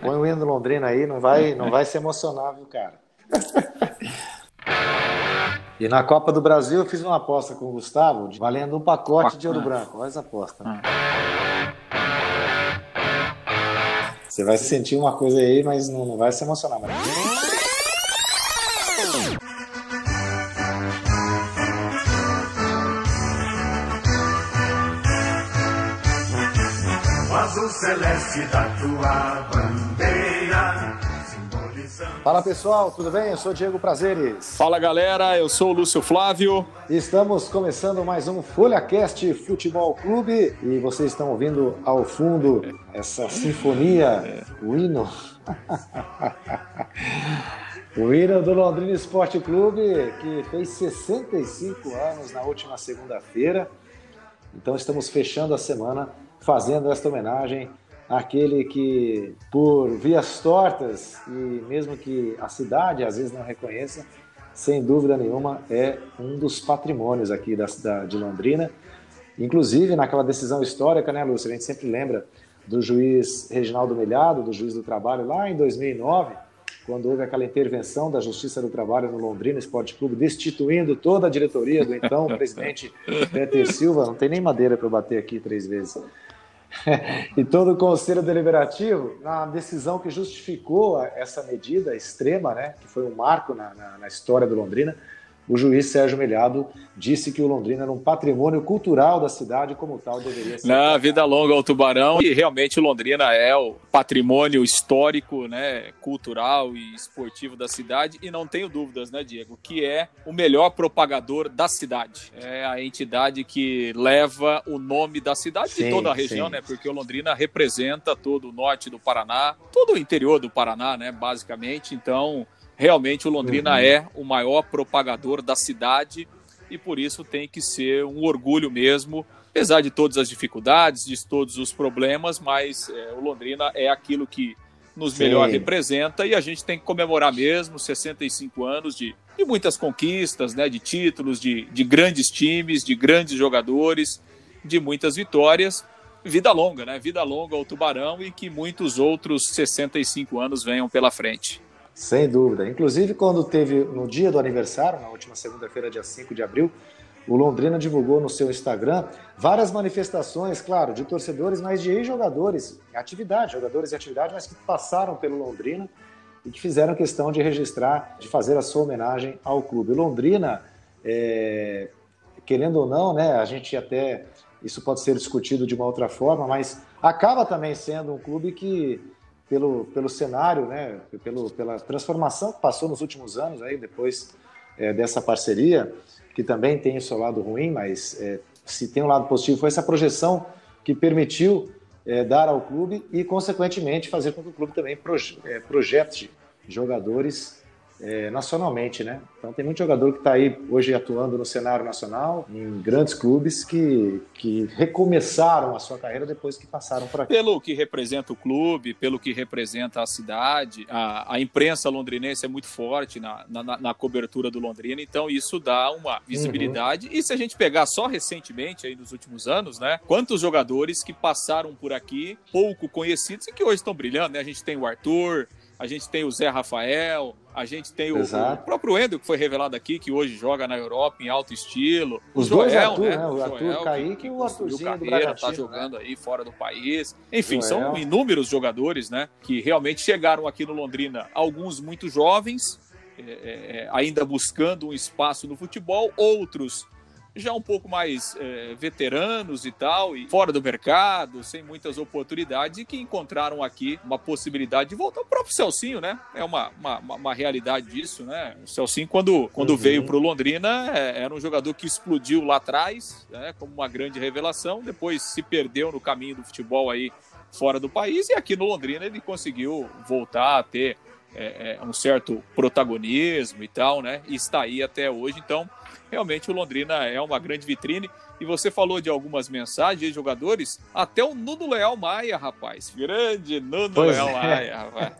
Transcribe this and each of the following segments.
Põe o hino Londrina aí, não vai, não vai se emocionar, viu, cara? E na Copa do Brasil eu fiz uma aposta com o Gustavo, valendo um pacote de ouro branco. Faz aposta. Né? Você vai sentir uma coisa aí, mas não, não vai se emocionar. Mas... celeste da tua bandeira. Fala pessoal, tudo bem? Eu sou Diego Prazeres. Fala galera, eu sou o Lúcio Flávio. Estamos começando mais um FolhaCast Futebol Clube e vocês estão ouvindo ao fundo essa sinfonia, o hino. o hino do Londrina Esporte Clube, que fez 65 anos na última segunda-feira. Então estamos fechando a semana fazendo esta homenagem àquele que, por vias tortas e mesmo que a cidade às vezes não reconheça, sem dúvida nenhuma é um dos patrimônios aqui da cidade de Londrina. Inclusive, naquela decisão histórica, né, Lúcia? A gente sempre lembra do juiz Reginaldo Melhado, do juiz do trabalho, lá em 2009, quando houve aquela intervenção da Justiça do Trabalho no Londrina Esporte Clube, destituindo toda a diretoria do então presidente Peter Silva. Não tem nem madeira para bater aqui três vezes. e todo o Conselho Deliberativo, na decisão que justificou essa medida extrema, né, que foi um marco na, na, na história do Londrina, o juiz Sérgio Melhado disse que o Londrina era um patrimônio cultural da cidade como tal deveria ser. Na vida longa ao Tubarão e realmente o Londrina é o patrimônio histórico, né, cultural e esportivo da cidade e não tenho dúvidas, né, Diego, que é o melhor propagador da cidade. É a entidade que leva o nome da cidade sim, de toda a região, sim. né, porque o Londrina representa todo o norte do Paraná, todo o interior do Paraná, né, basicamente. Então, realmente o Londrina uhum. é o maior propagador da cidade e por isso tem que ser um orgulho mesmo, apesar de todas as dificuldades, de todos os problemas, mas é, o Londrina é aquilo que nos Sim. melhor representa e a gente tem que comemorar mesmo 65 anos de, de muitas conquistas, né, de títulos, de, de grandes times, de grandes jogadores, de muitas vitórias. Vida longa, né? Vida longa ao Tubarão e que muitos outros 65 anos venham pela frente. Sem dúvida. Inclusive, quando teve no dia do aniversário, na última segunda-feira, dia 5 de abril, o Londrina divulgou no seu Instagram várias manifestações, claro, de torcedores, mas de ex-jogadores, atividade, jogadores em atividade, mas que passaram pelo Londrina e que fizeram questão de registrar, de fazer a sua homenagem ao clube. Londrina, é, querendo ou não, né, a gente até, isso pode ser discutido de uma outra forma, mas acaba também sendo um clube que pelo, pelo cenário, né, pelo, pela transformação que passou nos últimos anos, aí, depois é, dessa parceria, que também tem o seu lado ruim, mas é, se tem um lado positivo, foi essa projeção que permitiu é, dar ao clube e, consequentemente, fazer com que o clube também proje projete jogadores é, nacionalmente, né? Então tem muito jogador que está aí hoje atuando no cenário nacional, em grandes clubes que, que recomeçaram a sua carreira depois que passaram por aqui. Pelo que representa o clube, pelo que representa a cidade, a, a imprensa londrinense é muito forte na, na, na, cobertura do Londrina, então isso dá uma visibilidade. Uhum. E se a gente pegar só recentemente, aí nos últimos anos, né? Quantos jogadores que passaram por aqui, pouco conhecidos e que hoje estão brilhando, né? A gente tem o Arthur, a gente tem o Zé Rafael, a gente tem o, o, próprio Endo, que foi revelado aqui, que hoje joga na Europa em alto estilo. Os o Joel, dois Arthur, né? né? O Arthur Joel, Kaique e o Arthurzinho carreira, do tá. Tá jogando né? aí fora do país. Enfim, Joel. são inúmeros jogadores, né? Que realmente chegaram aqui no Londrina, alguns muito jovens, é, é, é ainda buscando um espaço no futebol, outros já um pouco mais é, veteranos e tal, e fora do mercado, sem muitas oportunidades, e que encontraram aqui uma possibilidade de voltar. O próprio Celcinho, né? É uma, uma, uma realidade disso, né? O Celcinho, quando, quando uhum. veio para o Londrina, é, era um jogador que explodiu lá atrás, né? como uma grande revelação, depois se perdeu no caminho do futebol aí fora do país, e aqui no Londrina ele conseguiu voltar a ter é, é um certo protagonismo e tal, né? E está aí até hoje, então realmente o Londrina é uma grande vitrine. E você falou de algumas mensagens de jogadores, até o Nuno Leal Maia, rapaz. Grande Nuno pois Leal é. Maia, rapaz.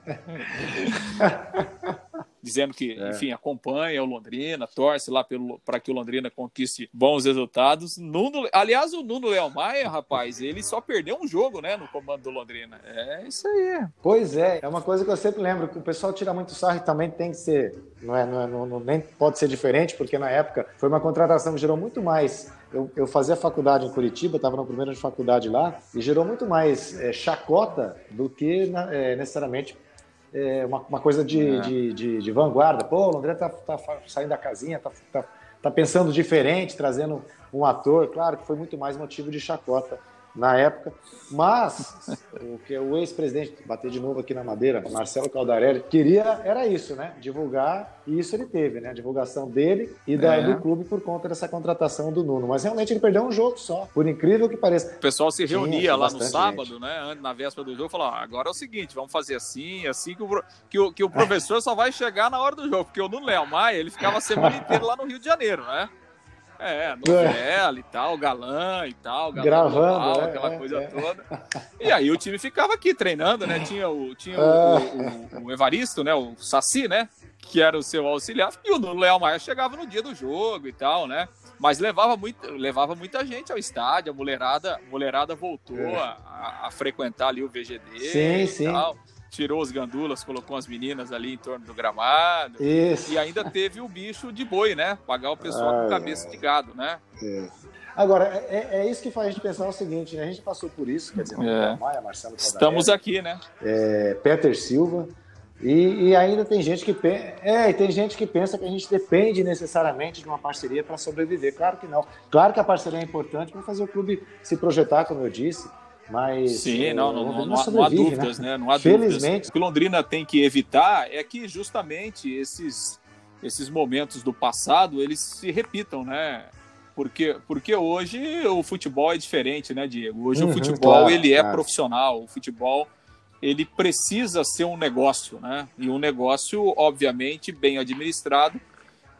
dizendo que, é. enfim, acompanha o Londrina, torce lá para que o Londrina conquiste bons resultados. Nuno, aliás, o Nuno Léo Maia, rapaz, ele só perdeu um jogo, né, no comando do Londrina. É isso aí. Pois é, é uma coisa que eu sempre lembro, que o pessoal tira muito sarro e também tem que ser, não é, não, é, não, não nem pode ser diferente, porque na época foi uma contratação que gerou muito mais eu, eu, fazia faculdade em Curitiba, estava no primeiro de faculdade lá, e gerou muito mais é, chacota do que é, necessariamente é, uma, uma, coisa de, é. de, de, de, vanguarda. Pô, o Londrina tá, tá, saindo da casinha, tá, tá, tá pensando diferente, trazendo um ator. Claro que foi muito mais motivo de chacota na época. Mas o que o ex-presidente, bater de novo aqui na madeira, Marcelo Caldarelli, queria era isso, né? Divulgar, e isso ele teve, né? A divulgação dele e da, é. do clube por conta dessa contratação do Nuno. Mas realmente ele perdeu um jogo só, por incrível que pareça. O pessoal se reunia Tinha, lá no sábado, gente. né? Na véspera do jogo, falou: ah, agora é o seguinte, vamos fazer assim, assim que o, que o, que o professor só vai chegar na hora do jogo, porque o Nuno Léo Maia, ele ficava a semana inteira lá no Rio de Janeiro, né? É, novela é. e tal, galã e tal, galã gravando, global, é, aquela é, coisa é. toda. E aí o time ficava aqui treinando, né? Tinha o, tinha o, o, ah. o, Evaristo, né? O Saci, né? Que era o seu auxiliar, e o Léo Maia chegava no dia do jogo e tal, né? Mas levava, muito, levava muita gente ao estádio, a mulherada, a mulherada voltou é. a, a, frequentar ali o VGD sim, e sim. tal tirou os gandulas, colocou as meninas ali em torno do gramado. Isso. E ainda teve o bicho de boi, né? Pagar o pessoal com cabeça de gado, né? É. Agora, é, é, isso que faz a gente pensar o seguinte, né? A gente passou por isso, quer dizer, é. Maia, Marcelo Estamos aqui, né? É, Peter Silva. E, e, ainda tem gente que é, tem gente que pensa que a gente depende necessariamente de uma parceria para sobreviver. Claro que não. Claro que a parceria é importante para fazer o clube se projetar, como eu disse. Mas sim, não, não, não, não, há, não há dúvidas, né? né? Não há Felizmente. dúvidas. O que Londrina tem que evitar é que justamente esses esses momentos do passado eles se repitam, né? Porque, porque hoje o futebol é diferente, né, Diego? Hoje uhum, o futebol claro, ele é claro. profissional, o futebol ele precisa ser um negócio, né? E um negócio, obviamente, bem administrado,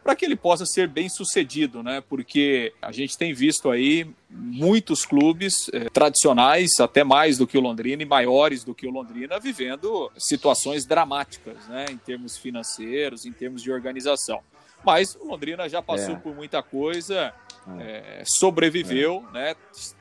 para que ele possa ser bem sucedido, né? Porque a gente tem visto aí muitos clubes eh, tradicionais, até mais do que o Londrina e maiores do que o Londrina, vivendo situações dramáticas, né? Em termos financeiros, em termos de organização. Mas o Londrina já passou é. por muita coisa, é, sobreviveu, é. né?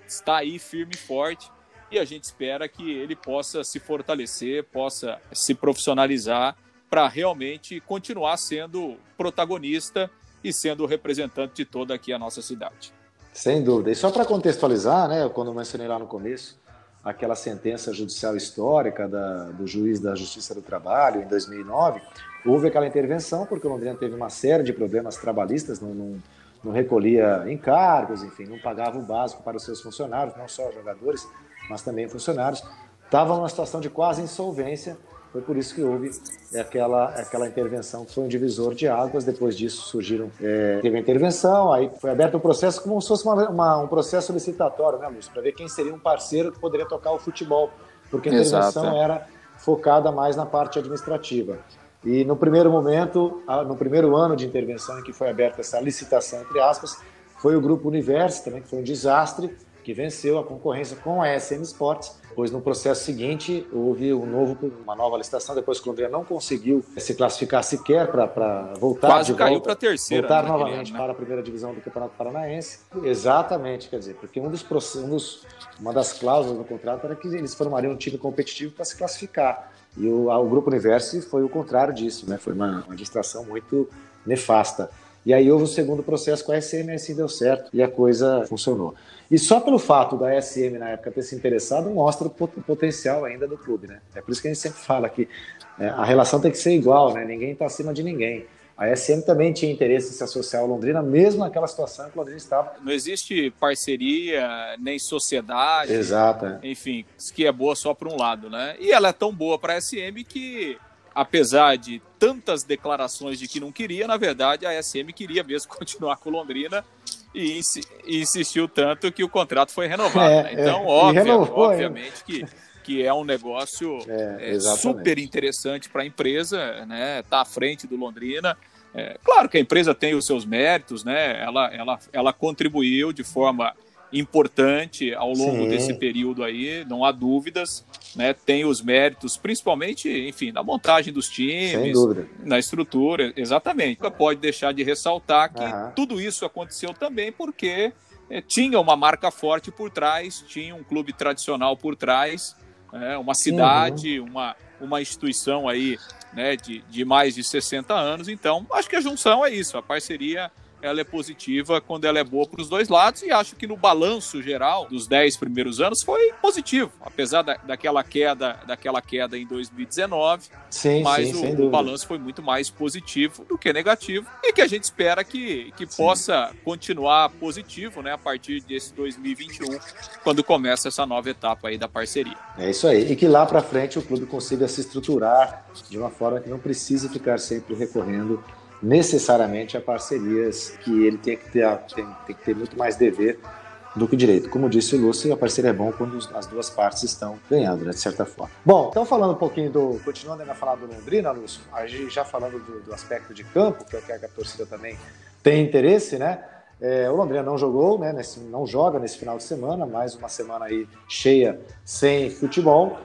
Está aí firme e forte e a gente espera que ele possa se fortalecer, possa se profissionalizar para realmente continuar sendo protagonista e sendo representante de toda aqui a nossa cidade. Sem dúvida. E só para contextualizar, né, quando eu mencionei lá no começo, aquela sentença judicial histórica da, do juiz da Justiça do Trabalho em 2009, houve aquela intervenção porque o Londrina teve uma série de problemas trabalhistas, não, não, não recolhia encargos, enfim, não pagava o básico para os seus funcionários, não só jogadores, mas também funcionários. Estava numa situação de quase insolvência foi por isso que houve aquela, aquela intervenção que foi um divisor de águas. Depois disso surgiram, é, teve a intervenção, aí foi aberto um processo como se fosse uma, uma, um processo licitatório, né, Lúcio? Para ver quem seria um parceiro que poderia tocar o futebol, porque a intervenção Exato. era focada mais na parte administrativa. E no primeiro momento, no primeiro ano de intervenção em que foi aberta essa licitação, entre aspas, foi o Grupo Universo, também que foi um desastre, que venceu a concorrência com a SM Sports, pois no processo seguinte houve um novo, uma nova licitação, depois que o Londrina não conseguiu se classificar sequer para voltar Quase de caiu para a terceira. Voltar né, novamente né? para a primeira divisão do Campeonato Paranaense. Exatamente, quer dizer, porque um dos, um dos, uma das cláusulas do contrato era que eles formariam um time competitivo para se classificar. E o, o Grupo Universo foi o contrário disso, né? foi uma, uma distração muito nefasta. E aí houve o segundo processo com a SM, assim deu certo e a coisa funcionou. E só pelo fato da SM na época ter se interessado mostra o potencial ainda do clube, né? É por isso que a gente sempre fala que é, a relação tem que ser igual, né? Ninguém está acima de ninguém. A SM também tinha interesse em se associar ao Londrina, mesmo naquela situação que o Londrina estava. Não existe parceria, nem sociedade. Exato. É. Enfim, que é boa só para um lado, né? E ela é tão boa para a SM que apesar de tantas declarações de que não queria, na verdade a SM queria mesmo continuar com Londrina e, e insistiu tanto que o contrato foi renovado. É, né? Então, é, óbvio, renovou, obviamente que, que é um negócio é, é super interessante para a empresa, né? Tá à frente do Londrina. É, claro que a empresa tem os seus méritos, né? Ela, ela, ela contribuiu de forma importante ao longo Sim. desse período aí, não há dúvidas, né? Tem os méritos, principalmente, enfim, na montagem dos times, na estrutura, exatamente. Nunca pode deixar de ressaltar que uhum. tudo isso aconteceu também porque é, tinha uma marca forte por trás, tinha um clube tradicional por trás, é, uma cidade, uhum. uma, uma instituição aí né, de, de mais de 60 anos. Então, acho que a junção é isso, a parceria ela é positiva quando ela é boa para os dois lados e acho que no balanço geral dos 10 primeiros anos foi positivo, apesar da, daquela queda daquela queda em 2019, sim, mas sim, o, o, balanço foi muito mais positivo do que negativo e que a gente espera que, que possa continuar positivo, né, a partir desse 2021, quando começa essa nova etapa aí da parceria. É isso aí, e que lá para frente o clube consiga se estruturar de uma forma que não precise ficar sempre recorrendo necessariamente a parcerias que ele tem que ter, tem, tem que ter muito mais dever do que direito. Como disse o Lúcio, a parceria é bom quando as duas partes estão ganhando, né, de certa forma. Bom, então falando um pouquinho do. Continuando ainda a falar do Londrina, Lúcio, já falando do, do, aspecto de campo, que é o que a torcida também tem interesse, né? É, o Londrina não jogou, né? Nesse, não joga nesse final de semana, mais uma semana aí cheia sem futebol.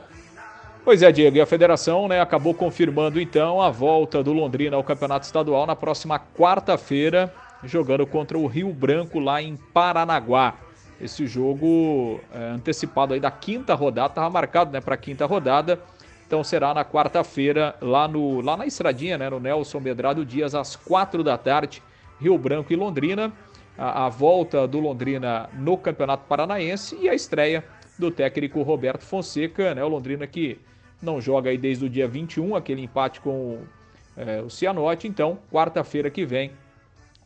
Pois é, Diego, e a federação né, acabou confirmando então a volta do Londrina ao Campeonato Estadual na próxima quarta-feira, jogando contra o Rio Branco lá em Paranaguá. Esse jogo é, antecipado aí da quinta rodada, estava marcado né, para a quinta rodada, então será na quarta-feira lá, no, lá na Estradinha, né, no Nelson Medrado Dias, às quatro da tarde, Rio Branco e Londrina. A, a volta do Londrina no Campeonato Paranaense e a estreia do técnico Roberto Fonseca, né, o Londrina que não joga aí desde o dia 21, aquele empate com é, o Cianorte. Então, quarta-feira que vem,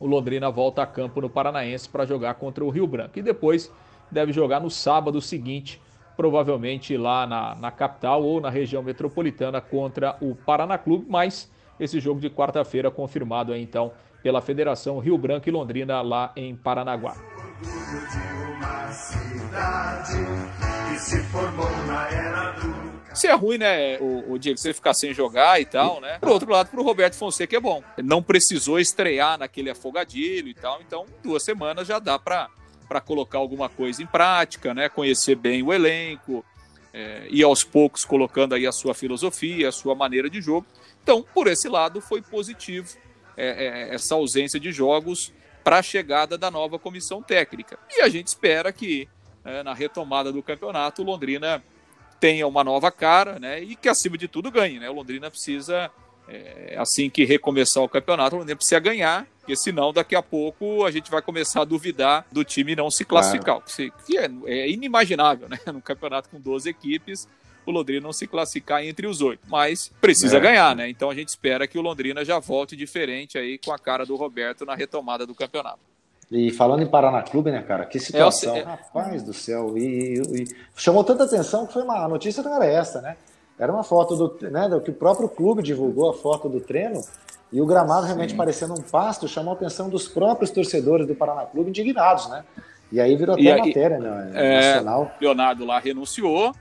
o Londrina volta a campo no Paranaense para jogar contra o Rio Branco. E depois deve jogar no sábado seguinte, provavelmente lá na, na capital ou na região metropolitana contra o Paraná Clube. Mas esse jogo de quarta-feira confirmado aí, então pela Federação Rio Branco e Londrina lá em Paranaguá. Se é ruim, né, o, o Diego, você ficar sem jogar e tal, né? Por outro lado, pro Roberto Fonseca é bom. Ele não precisou estrear naquele afogadilho e tal, então duas semanas já dá para para colocar alguma coisa em prática, né? Conhecer bem o elenco, é, e aos poucos colocando aí a sua filosofia, a sua maneira de jogo. Então, por esse lado, foi positivo é, é, essa ausência de jogos para a chegada da nova comissão técnica. E a gente espera que é, na retomada do campeonato Londrina tenha uma nova cara, né? E que acima de tudo ganhe, né? O Londrina precisa é, assim que recomeçar o campeonato, o Londrina precisa ganhar, porque senão daqui a pouco a gente vai começar a duvidar do time não se classificar, claro. que é, é, inimaginável, né? Num campeonato com 12 equipes, o Londrina não se classificar entre os oito, mas precisa é. ganhar, né? Então a gente espera que o Londrina já volte diferente aí com a cara do Roberto na retomada do campeonato. E falando em Paraná Clube, né, cara? Que situação, é, rapaz do céu. E, e, e, chamou tanta atenção que foi uma a notícia não era essa, né? Era uma foto do, né, do que o próprio clube divulgou a foto do treino e o gramado realmente Sim. parecendo um pasto chamou a atenção dos próprios torcedores do Paraná Clube indignados, né? E aí virou até matéria, né? É, nacional. Leonardo lá renunciou,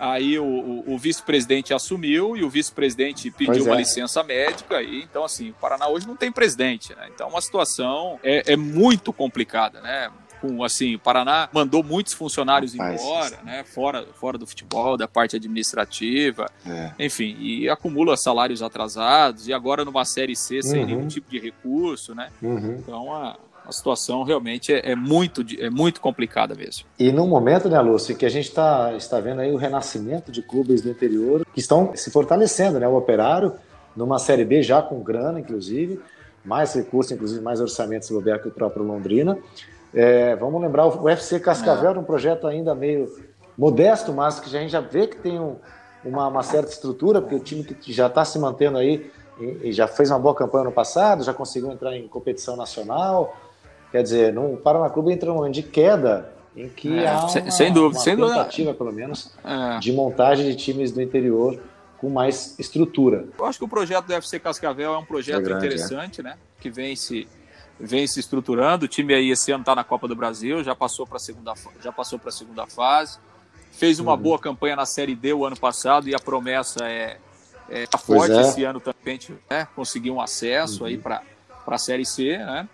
Aí o, o, o vice-presidente assumiu e o vice-presidente pediu uma licença médica. E, então, assim, o Paraná hoje não tem presidente. Né? Então, uma situação é, é muito complicada, né? com assim, o Paraná mandou muitos funcionários Rapaz, embora, né, fora, fora do futebol, da parte administrativa, é. enfim, e acumula salários atrasados e agora numa série C sem uhum. nenhum tipo de recurso, né? Uhum. Então a, a situação realmente é, é, muito, é muito complicada mesmo. E no momento, né, Lúcio, que a gente tá, está vendo aí o renascimento de clubes do interior que estão se fortalecendo, né? O Operário, numa Série B já com grana, inclusive, mais recursos, inclusive mais orçamentos se bobear que o próprio Londrina. É, vamos lembrar o UFC Cascavel, é. um projeto ainda meio modesto, mas que a gente já vê que tem um, uma, uma, certa estrutura, porque o time que já está se mantendo aí e, e já fez uma boa campanha no passado, já conseguiu entrar em competição nacional, Quer dizer, no Paraná Clube entra um momento de queda em que é, há uma, sem dúvida, uma sem tentativa, dúvida. pelo menos, é. de montagem de times do interior com mais estrutura. Eu acho que o projeto do FC Cascavel é um projeto é grande, interessante, né? Que vem se vem se estruturando. O time aí esse ano está na Copa do Brasil, já passou para a segunda já passou para a segunda fase. Fez uma uhum. boa campanha na Série D o ano passado e a promessa é, é tá forte é. esse ano também, né? Conseguir um acesso uhum. aí para para a Série C, né?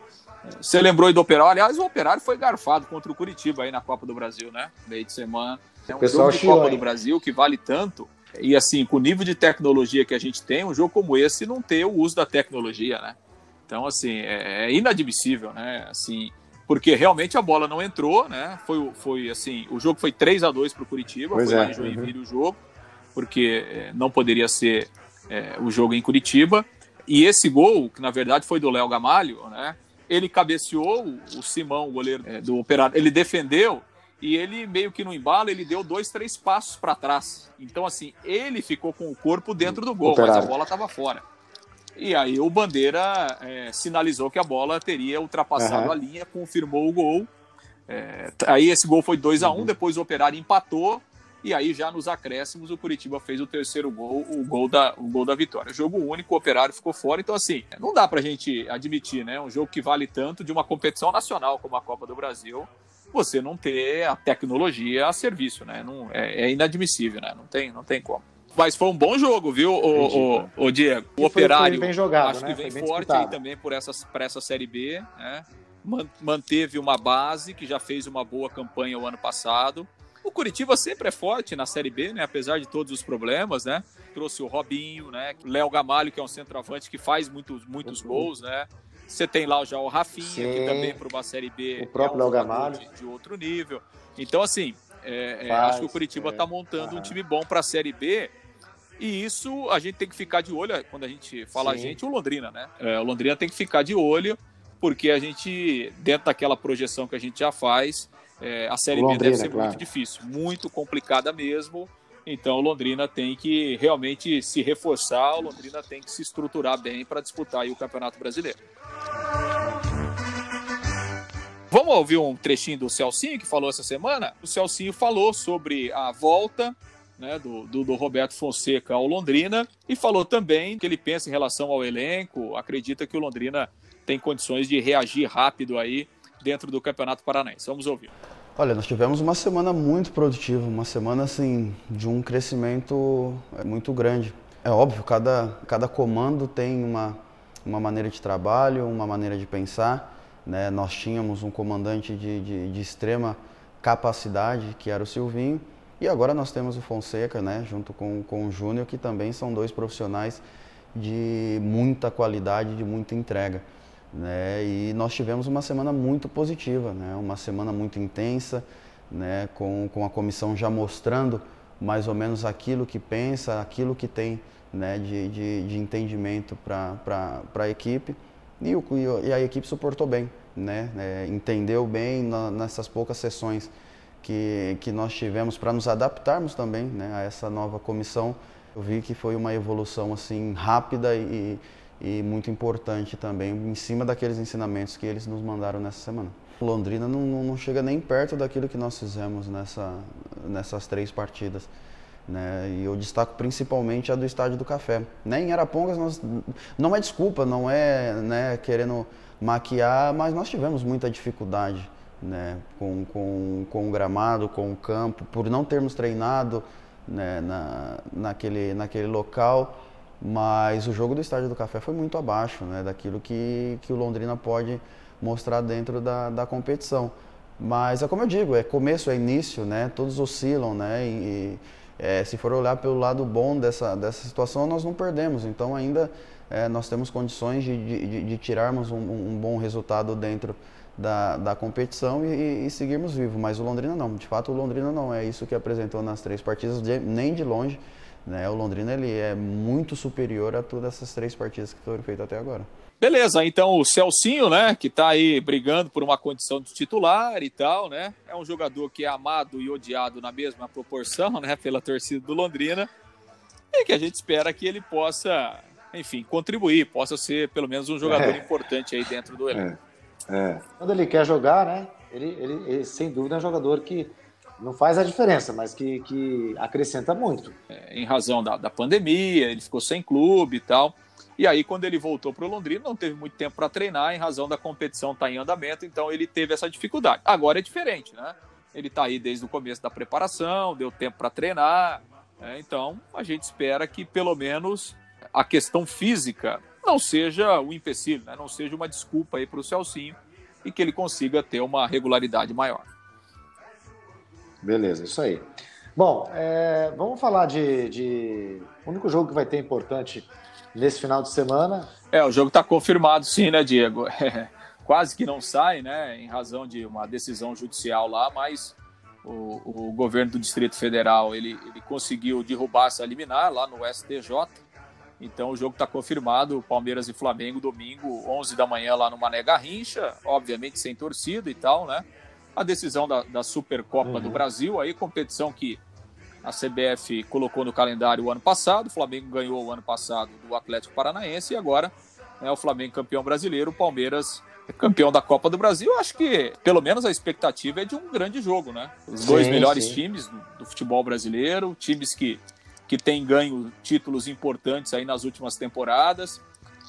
Você lembrou aí do Operário? Aliás, o Operário foi garfado contra o Curitiba aí na Copa do Brasil, né? Meio de semana. É um Pessoal jogo de Copa do Brasil que vale tanto. E assim, com o nível de tecnologia que a gente tem, um jogo como esse não ter o uso da tecnologia, né? Então, assim, é, é inadmissível, né? Assim, porque realmente a bola não entrou, né? Foi, foi assim, o jogo foi 3 a 2 para o Curitiba, pois foi é. lá em Joinville uhum. o jogo, porque é, não poderia ser é, o jogo em Curitiba. E esse gol, que na verdade foi do Léo Gamalho, né? Ele cabeceou o Simão, o goleiro é, do Operário, ele defendeu e ele meio que no embalo ele deu dois, três passos para trás. Então assim ele ficou com o corpo dentro do gol, Operário. mas a bola estava fora. E aí o Bandeira é, sinalizou que a bola teria ultrapassado uhum. a linha, confirmou o gol. É, aí esse gol foi 2 a 1 um, uhum. depois o Operário empatou e aí, já nos acréscimos, o Curitiba fez o terceiro gol, o gol da, o gol da vitória. Jogo único, o Operário ficou fora. Então, assim, não dá pra gente admitir, né? Um jogo que vale tanto de uma competição nacional como a Copa do Brasil, você não ter a tecnologia a serviço, né? Não, é, é inadmissível, né? Não tem, não tem como. Mas foi um bom jogo, viu, o, o, o Diego? O Operário foi, jogado, acho né? que vem forte aí também por essa, por essa Série B, né? Manteve uma base que já fez uma boa campanha o ano passado. O Curitiba sempre é forte na Série B, né? Apesar de todos os problemas, né? Trouxe o Robinho, né? Léo Gamalho, que é um centroavante que faz muitos, muitos uhum. gols, né? Você tem lá já o Rafinha, Sim. que também para uma Série B o próprio é um Léo Gamalho. De, de, outro nível. Então, assim, é, é, acho que o Curitiba está é. montando um time bom para a Série B. E isso a gente tem que ficar de olho, quando a gente fala Sim. a gente, o Londrina, né? É, o Londrina tem que ficar de olho, porque a gente, dentro daquela projeção que a gente já faz, é, a Série Londrina, B deve ser claro. muito difícil, muito complicada mesmo. Então, o Londrina tem que realmente se reforçar, o Londrina tem que se estruturar bem para disputar o Campeonato Brasileiro. Vamos ouvir um trechinho do Celcinho que falou essa semana? O Celcinho falou sobre a volta né, do, do, do, Roberto Fonseca ao Londrina e falou também que ele pensa em relação ao elenco, acredita que o Londrina tem condições de reagir rápido aí dentro do Campeonato Paranaense. Vamos ouvir. Olha, nós tivemos uma semana muito produtiva, uma semana assim de um crescimento é, muito grande. É óbvio, cada, cada comando tem uma, uma maneira de trabalho, uma maneira de pensar. Né? Nós tínhamos um comandante de, de, de extrema capacidade, que era o Silvinho, e agora nós temos o Fonseca, né? junto com, com o Júnior, que também são dois profissionais de muita qualidade, de muita entrega. Né? E nós tivemos uma semana muito positiva, né? uma semana muito intensa, né? com, com a comissão já mostrando mais ou menos aquilo que pensa, aquilo que tem né? de, de, de entendimento para a equipe. E, o, e a equipe suportou bem, né? É, entendeu bem na, nessas poucas sessões que, que nós tivemos para nos adaptarmos também né? a essa nova comissão. Eu vi que foi uma evolução assim rápida e, e muito importante também em cima daqueles ensinamentos que eles nos mandaram nessa semana. Londrina não, não chega nem perto daquilo que nós fizemos nessa, nessas três partidas. Né? E eu destaco principalmente a do Estádio do Café. Né? Em Arapongas, nós, não é desculpa, não é né, querendo maquiar, mas nós tivemos muita dificuldade né, com, com, com o gramado, com o campo, por não termos treinado né, na, naquele, naquele local. Mas o jogo do Estádio do Café foi muito abaixo né, daquilo que, que o Londrina pode mostrar dentro da, da competição. Mas é como eu digo, é começo, é início, né? Todos oscilam, né? E, é, se for olhar pelo lado bom dessa, dessa situação, nós não perdemos. Então ainda é, nós temos condições de, de, de tirarmos um, um, bom resultado dentro da, da competição e, e, seguirmos vivos. Mas o Londrina não. De fato, o Londrina não é isso que apresentou nas três partidas, de, nem de longe. Né? O Londrina ele é muito superior a todas essas três partidas que foram feitas até agora. Beleza, então o Celcinho, né, que está aí brigando por uma condição de titular e tal, né? É um jogador que é amado e odiado na mesma proporção, né, pela torcida do Londrina. E que a gente espera que ele possa, enfim, contribuir, possa ser pelo menos um jogador é. importante aí dentro do elenco. É. é. Quando ele quer jogar, né? Ele, ele, ele, sem dúvida é um jogador que não faz a diferença, mas que, que acrescenta muito. É, em razão da, da pandemia, ele ficou sem clube e tal. E aí, quando ele voltou para o Londrina, não teve muito tempo para treinar, em razão da competição estar tá em andamento, então ele teve essa dificuldade. Agora é diferente, né? Ele está aí desde o começo da preparação, deu tempo para treinar, né? então a gente espera que pelo menos a questão física não seja o empecilho, né? não seja uma desculpa aí para o Celcinho e que ele consiga ter uma regularidade maior. Beleza, isso aí. Bom, é, vamos falar de, de. O único jogo que vai ter importante nesse final de semana. É, o jogo está confirmado, sim, né, Diego? É, quase que não sai, né, em razão de uma decisão judicial lá, mas o, o governo do Distrito Federal ele, ele conseguiu derrubar essa liminar lá no STJ. Então o jogo está confirmado, Palmeiras e Flamengo domingo, 11 da manhã lá no Mané Garrincha, obviamente sem torcida e tal, né? A decisão da, da Supercopa uhum. do Brasil, aí competição que a CBF colocou no calendário o ano passado, o Flamengo ganhou o ano passado do Atlético Paranaense e agora é o Flamengo campeão brasileiro, o Palmeiras campeão da Copa do Brasil, acho que pelo menos a expectativa é de um grande jogo, né? Os sim, dois melhores sim. times do, do, futebol brasileiro, times que, que têm ganho títulos importantes aí nas últimas temporadas.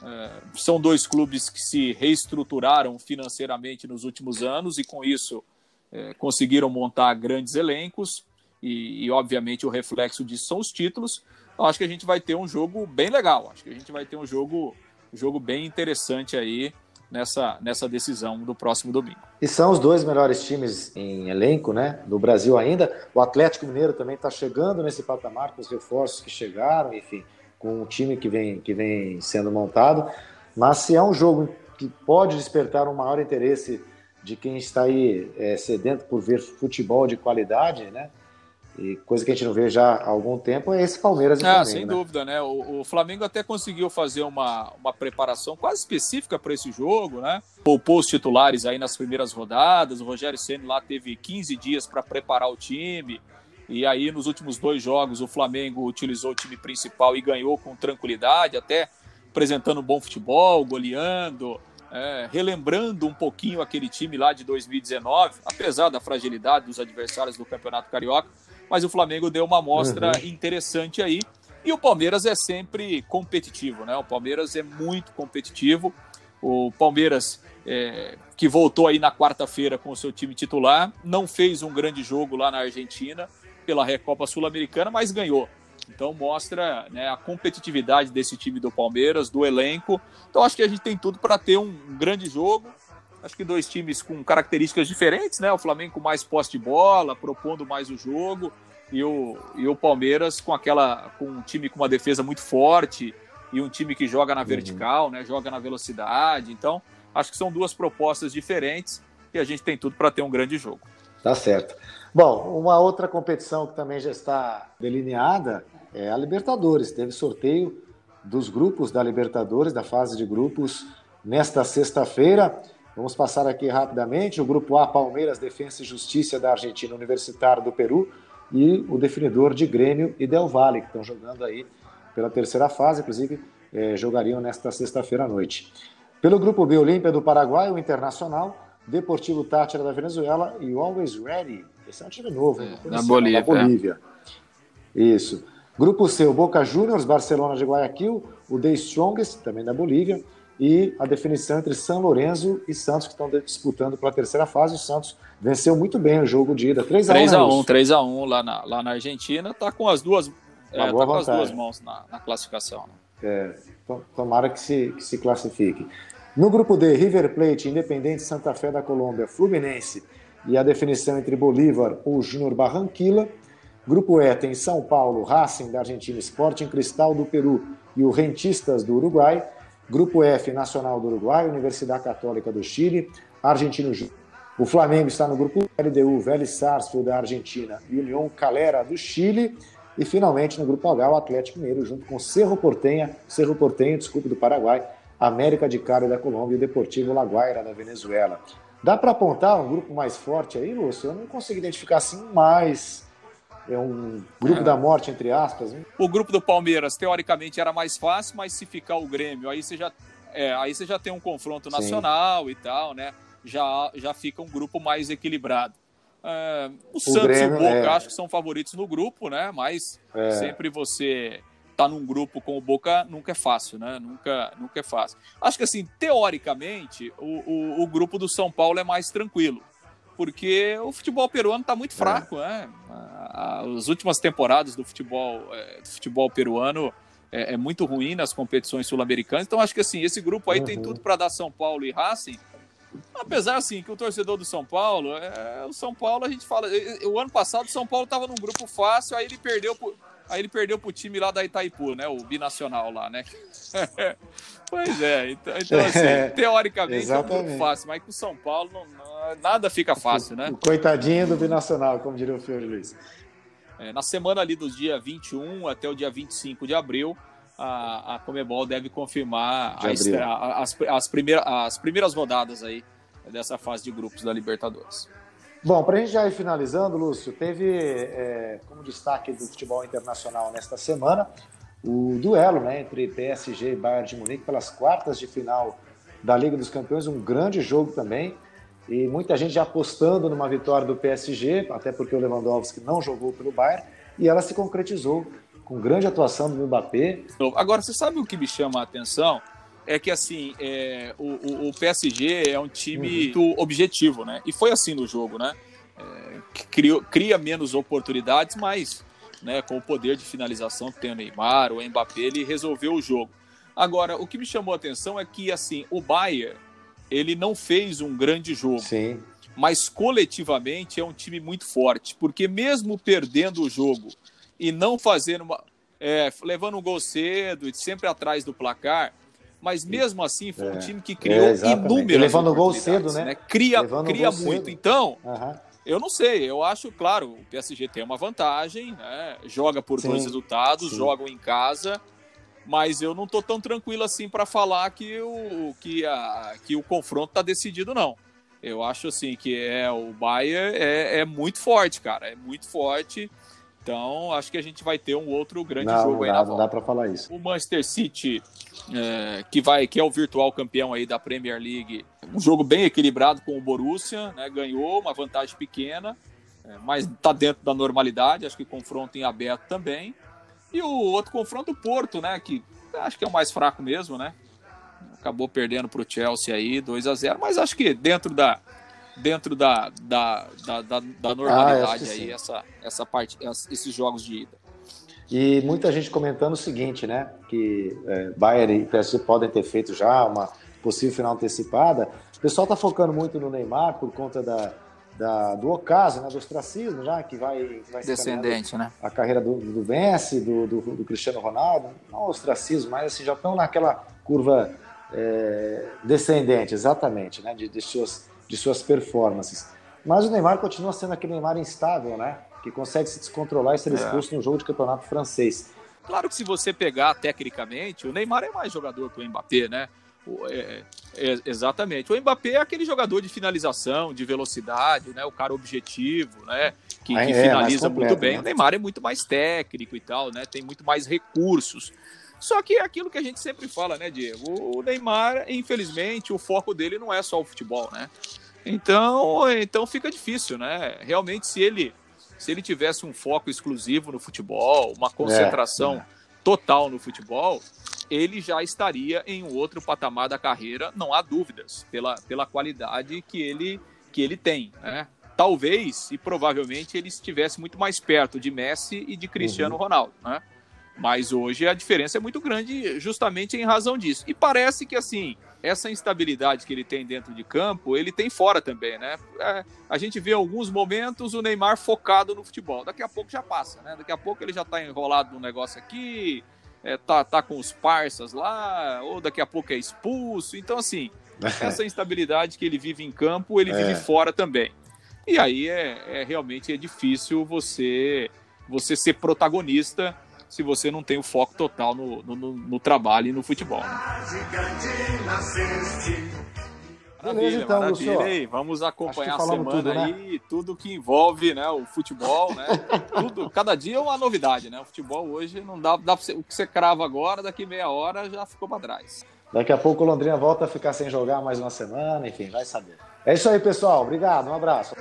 É, são dois clubes que se reestruturaram financeiramente nos últimos anos e com isso é, conseguiram montar grandes elencos e, e, obviamente o reflexo disso são os títulos. Então, acho que a gente vai ter um jogo bem legal. Acho que a gente vai ter um jogo, um jogo bem interessante aí nessa, nessa decisão do próximo domingo. E são os dois melhores times em elenco, né, do Brasil ainda. O Atlético Mineiro também está chegando nesse patamar com os reforços que chegaram, enfim, com o time que vem, que vem sendo montado. Mas se é um jogo que pode despertar um maior interesse de quem está aí é, sedento por ver futebol de qualidade, né? E coisa que a gente não vê já há algum tempo é esse Palmeiras e ah, Flamengo. Sem né? dúvida, né? O, o, Flamengo até conseguiu fazer uma, uma preparação quase específica para esse jogo, né? Poupou os titulares aí nas primeiras rodadas. O Rogério Senna lá teve 15 dias para preparar o time. E aí, nos últimos dois jogos, o Flamengo utilizou o time principal e ganhou com tranquilidade, até apresentando um bom futebol, goleando, é, relembrando um pouquinho aquele time lá de 2019, apesar da fragilidade dos adversários do Campeonato Carioca mas o Flamengo deu uma amostra uhum. interessante aí. E o Palmeiras é sempre competitivo, né? O Palmeiras é muito competitivo. O Palmeiras, é, que voltou aí na quarta-feira com o seu time titular, não fez um grande jogo lá na Argentina pela Recopa Sul-Americana, mas ganhou. Então mostra né, a competitividade desse time do Palmeiras, do elenco. Então acho que a gente tem tudo para ter um grande jogo. Acho que dois times com características diferentes, né? O Flamengo com mais posse de bola, propondo mais o jogo, e o, e o Palmeiras com aquela com um time com uma defesa muito forte e um time que joga na uhum. vertical, uhum. né? Joga na velocidade. Então, acho que são duas propostas diferentes e a gente tem tudo para ter um grande jogo. Tá certo. Bom, uma outra competição que também já está delineada é a Libertadores. Teve sorteio dos grupos da Libertadores, da fase de grupos, nesta sexta-feira. Vamos passar aqui rapidamente. O grupo A, Palmeiras, Defensa e Justiça da Argentina, Universitário do Peru e o definidor de Grêmio e Del Valle, que estão jogando aí pela terceira fase, inclusive é, jogariam nesta sexta-feira à noite. Pelo grupo B, Olímpia do Paraguai, o Internacional, Deportivo Tátira da Venezuela e o Always Ready. Esse é um time novo, é, na Bolívia. Bolívia. Isso. Grupo C, o Boca Juniors, Barcelona de Guayaquil, o The Strongest, também da Bolívia, e a definição entre São Lourenço e Santos, que estão disputando pela terceira fase. O Santos venceu muito bem o jogo de ida. 3x1. 3x1, né, lá, na, lá na Argentina. Está com as duas, é, tá com as duas mãos na, na classificação. Né? É, tomara que se, que se classifique. No grupo D, River Plate, Independente Santa Fé da Colômbia, Fluminense e a definição entre Bolívar ou Júnior Barranquilla. Grupo E tem São Paulo, Racing da Argentina, Sporting Cristal do Peru e o Rentistas do Uruguai. Grupo F, Nacional do Uruguai, Universidade Católica do Chile, Argentino. O Flamengo está no grupo LDU, Vélez Sarsfield da Argentina e União Calera do Chile. E finalmente no grupo H, o Atlético Mineiro, junto com Cerro Portenha, Cerro Portenho, desculpe, do Paraguai, América de Cali da Colômbia e o Deportivo La Guaira da Venezuela. Dá para apontar um grupo mais forte aí, Lúcio? Eu não consigo identificar assim mais é um grupo é. da morte, entre aspas. Hein? O grupo do Palmeiras, teoricamente, era mais fácil, mas se ficar o Grêmio, aí você já, é, aí você já tem um confronto nacional Sim. e tal, né? Já, já fica um grupo mais equilibrado. É, o, o, Santos Grêmio, e o Boca é. acho que são favoritos no grupo, né? Mas é. sempre você tá num grupo com o Boca nunca é fácil, né? Nunca, nunca é fácil. Acho que assim, teoricamente, o, o, o grupo do São Paulo é mais tranquilo porque o futebol peruano está muito é. fraco, né? As últimas temporadas do futebol, é, do futebol peruano é, é, muito ruim nas competições sul-americanas. Então acho que assim esse grupo aí uhum. tem tudo para dar São Paulo e Racing Apesar assim que o torcedor do São Paulo, é, o São Paulo a gente fala, o ano passado o São Paulo estava num grupo fácil, aí ele perdeu pro, aí ele perdeu pro time lá da Itaipu, né, o binacional lá, né? pois é, então, então assim, é, teoricamente é um grupo fácil, mas com o São Paulo não, não, nada fica fácil, né? O coitadinho do binacional, como diria o Fiore Luiz. É, na semana ali do dia 21 até o dia 25 de abril, a, a Comebol deve confirmar a, a, as, as, primeiras, as primeiras rodadas aí dessa fase de grupos da Libertadores. Bom, para a gente já ir finalizando, Lúcio, teve é, como destaque do futebol internacional nesta semana o duelo né, entre PSG e Bayern de Munique pelas quartas de final da Liga dos Campeões, um grande jogo também. E muita gente já apostando numa vitória do PSG, até porque o Lewandowski não jogou pelo Bayern, e ela se concretizou com grande atuação do Mbappé. Agora, você sabe o que me chama a atenção? É que, assim, é, o, o, PSG é um time uhum. objetivo, né? E foi assim no jogo, né? É, cria, cria menos oportunidades, mas né, com o poder de finalização que tem o Neymar, o Mbappé, ele resolveu o jogo. Agora, o que me chamou a atenção é que, assim, o Bayern, ele não fez um grande jogo. Sim. Mas coletivamente é um time muito forte, porque mesmo perdendo o jogo e não fazendo uma. É, levando um gol cedo e sempre atrás do placar, mas mesmo assim foi é, um time que criou é, inúmeras levando gol cedo, né? né? Cria, cria muito. Cedo. Então, uhum. eu não sei, eu acho, claro, o PSG tem uma vantagem, né? joga por sim, dois resultados, sim. jogam em casa, mas eu não estou tão tranquilo assim para falar que o, que, a, que o confronto está decidido, não. Eu acho assim que é o Bayern é, é muito forte, cara, é muito forte. Então, acho que a gente vai ter um outro grande não, jogo não aí dá, na volta. Não dá para falar isso. O Manchester City, é, que vai, que é o virtual campeão aí da Premier League, um jogo bem equilibrado com o Borussia, né? Ganhou uma vantagem pequena, é, mas está dentro da normalidade. Acho que confronto em aberto também. E o outro confronto, o Porto, né? Que acho que é o mais fraco mesmo, né? Acabou perdendo para o Chelsea aí, 2 a 0 mas acho que dentro da, dentro da, da, da, da, da normalidade ah, aí, essa, essa parte, esses jogos de ida. E muita gente comentando o seguinte, né? Que é, Bayern e PSG podem ter feito já uma possível final antecipada. O pessoal está focando muito no Neymar por conta da, da, do ocaso, né, do ostracismo, já que vai, que vai descendente, né? A carreira do, do Messi, do, do, do, Cristiano Ronaldo, não ostracismo, mas assim, já estão naquela curva é, descendente, exatamente, né, de, de suas de suas performances. Mas o Neymar continua sendo aquele Neymar instável, né? Que consegue se descontrolar e ser é. expulso é. no jogo de campeonato francês. Claro que se você pegar tecnicamente, o Neymar é mais jogador que o Mbappé, né? É, é, exatamente. O Mbappé é aquele jogador de finalização, de velocidade, né? O cara objetivo, né? Que, que é, finaliza completo, muito bem. Né? O Neymar é muito mais técnico e tal, né? Tem muito mais recursos. Só que é aquilo que a gente sempre fala, né, Diego? O Neymar, infelizmente, o foco dele não é só o futebol, né? Então, então fica difícil, né? Realmente, se ele se ele tivesse um foco exclusivo no futebol, uma concentração é, é. total no futebol, ele já estaria em um outro patamar da carreira, não há dúvidas, pela, pela qualidade que ele, que ele tem, né? Talvez e provavelmente ele estivesse muito mais perto de Messi e de Cristiano uhum. Ronaldo, né? Mas hoje a diferença é muito grande justamente em razão disso. E parece que assim, essa instabilidade que ele tem dentro de campo, ele tem fora também, né? É, a gente vê alguns momentos o Neymar focado no futebol. Daqui a pouco já passa, né? Daqui a pouco ele já tá enrolado num negócio aqui, é, tá, tá com os parças lá, ou daqui a pouco é expulso. Então, assim, essa instabilidade que ele vive em campo, ele é. vive fora também. E aí é, é realmente é difícil você, você ser protagonista se você não tem o foco total no, no, no trabalho e no futebol. Né? Maravilha, então, maravilha. Aí, vamos acompanhar a semana tudo, né? aí, tudo que envolve né, o futebol, né? tudo, cada dia é uma novidade, né? O futebol hoje não dá, dá você, o que você crava agora, daqui meia hora já ficou para trás. Daqui a pouco o Londrina volta a ficar sem jogar mais uma semana, enfim, vai saber. É isso aí, pessoal. Obrigado, um abraço.